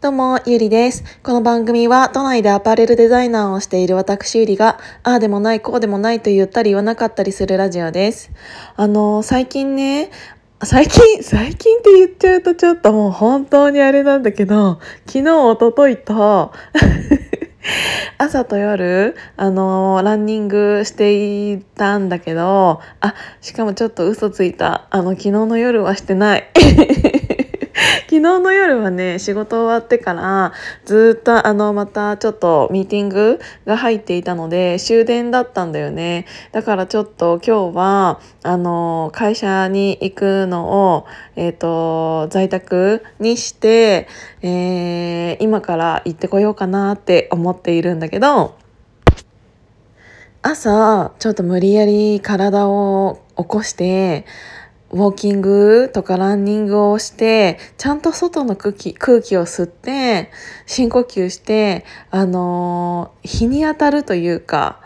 どうも、ゆりです。この番組は都内でアパレルデザイナーをしている私ゆりが、ああでもない、こうでもないと言ったり言わなかったりするラジオです。あの、最近ね、最近、最近って言っちゃうとちょっともう本当にあれなんだけど、昨日、おとといと、朝と夜、あのランニングしていたんだけど、あ、しかもちょっと嘘ついた。あの、昨日の夜はしてない。昨日の夜はね仕事終わってからずっとあのまたちょっとミーティングが入っていたので終電だったんだよね。だからちょっと今日はあの会社に行くのを、えーと、在宅にして、えー今から行ってこようかなって思っているんだけど朝ちょっと無理やり体を起こしてウォーキングとかランニングをしてちゃんと外の空気空気を吸って深呼吸してあのー日に当たるというか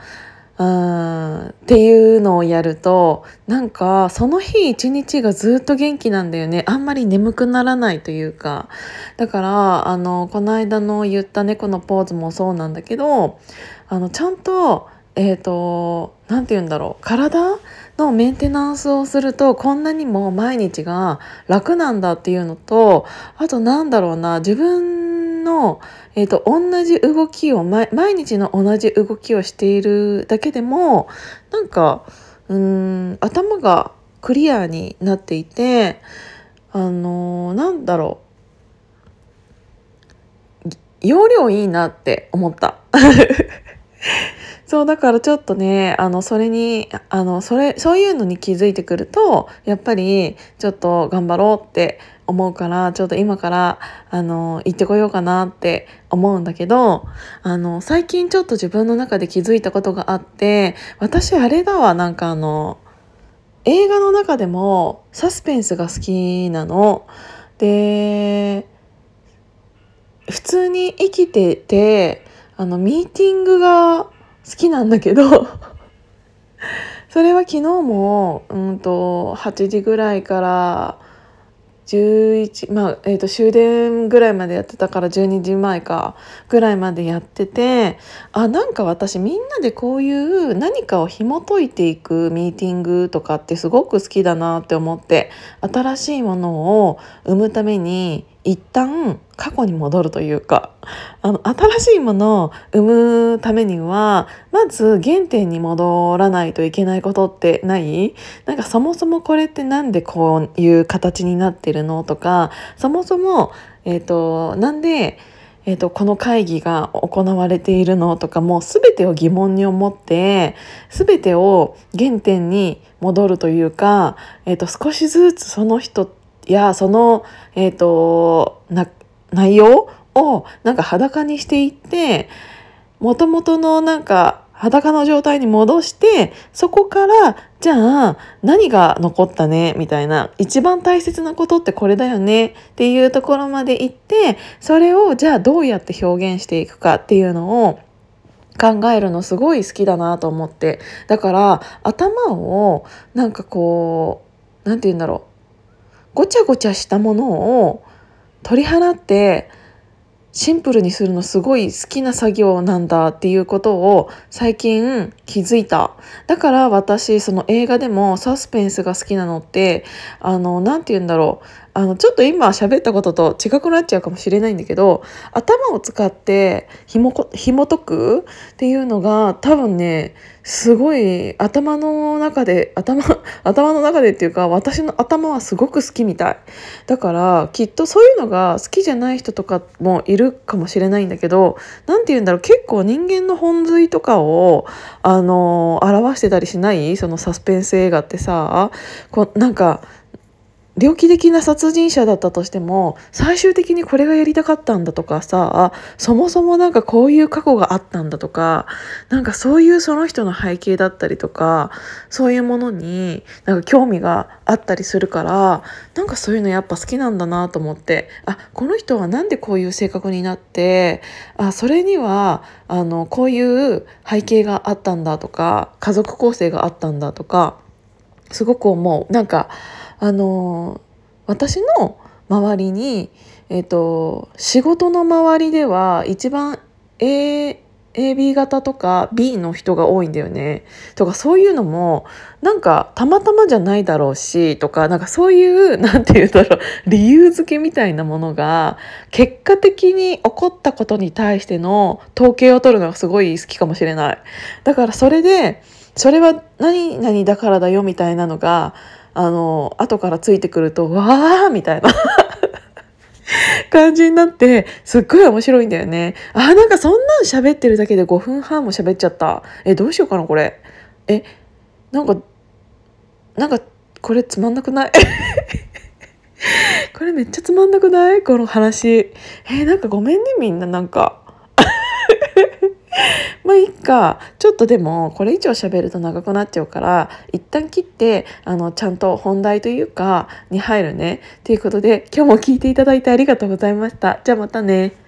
うんっていうのをやるとなんかその日一日がずっと元気なんだよね。あんまり眠くならないというか。だからあのこの間の言った猫のポーズもそうなんだけどあのちゃんとえっ、と何て言うんだろう体のメンテナンスをするとこんなにも毎日が楽なんだっていうのとあとなんだろうな自分の、えー、と同じ動きを毎日の同じ動きをしているだけでもなんかうん頭がクリアになっていてあのーなんだろう容量いいなって思った。そうだからちょっとねあのそれにあのそれそういうのに気づいてくるとやっぱりちょっと頑張ろうって思うからちょっと今からあの行ってこようかなって思うんだけどあの最近ちょっと自分の中で気づいたことがあって私あれだわなんかあの映画の中でもサスペンスが好きなの。で普通に生きててあのミーティングが好きなんだけど それは昨日もうんと8時ぐらいから11まあ、えー、と終電ぐらいまでやってたから12時前かぐらいまでやっててあなんか私みんなでこういう何かを紐解いていくミーティングとかってすごく好きだなって思って新しいものを生むために一旦過去に戻るというかあの新しいものを生むためにはまず原点に戻らないといけないことってない？なんかそもそもこれってなんでこういう形になってるのとかそもそも、えー、となんで、えー、とこの会議が行われているのとかもう全てを疑問に思って全てを原点に戻るというか、えー、と少しずつその人やその、えー、とな内容をなんか裸にしていってもともとのなんか裸の状態に戻してそこからじゃあ何が残ったねみたいな一番大切なことってこれだよねっていうところまで行ってそれをじゃあどうやって表現していくかっていうのを考えるのすごい好きだなと思って。だから頭をなんかこう何て言うんだろう。ごちゃごちゃしたものを取り払ってシンプルにするのすごい好きな作業なんだっていうことを最近気づいた。だから私その映画でもサスペンスが好きなのってあの何て言うんだろう。あのちょっと今喋ったことと違くなっちゃうかもしれないんだけど頭を使ってひもこ紐解くっていうのが多分ねすごい頭の中で頭頭の中でっていうか私の頭はすごく好きみたい。だからきっとそういうのが好きじゃない人とかもいるかもしれないんだけど何て言うんだろう結構人間の本髄とかをあの表してたりしない？そのサスペンス映画ってさ。こうなんか猟奇的な殺人者だったとしても最終的にこれがやりたかったんだとかさそもそもなんかこういう過去があったんだとかなんかそういうその人の背景だったりとかそういうものになんか興味があったりするからなんかそういうのやっぱ好きなんだなと思ってあこの人はなんでこういう性格になってあそれにはあのこういう背景があったんだとか家族構成があったんだとかすごく思う。なんかあの私の周りにえっ、と仕事の周りでは一番 A AB 型とか B の人が多いんだよね。とかそういうのもなんかたまたまじゃないだろうしとかなんかそういう なんて言うんだろう理由付けみたいなものが結果的に起こったことに対しての統計を取るのがすごい好きかもしれない。だからそれでそれは何々だからだよみたいなのがあの後からついてくるとわーみたいな 感じになってすっごい面白いんだよね。あなんかそんなん喋ってるだけで5分半も喋っちゃった。えどうしようかなこれ。えなんかなんかこれつまんなくない？これめっちゃつまんなくない？この話。えなんかごめんねみんななんか。まあいいか。ちょっとでもこれ以上喋ると長くなっちゃうから一旦切ってあのちゃんと本題というかに入るね。ということで今日も聞いていただいてありがとうございました。じゃあまたね。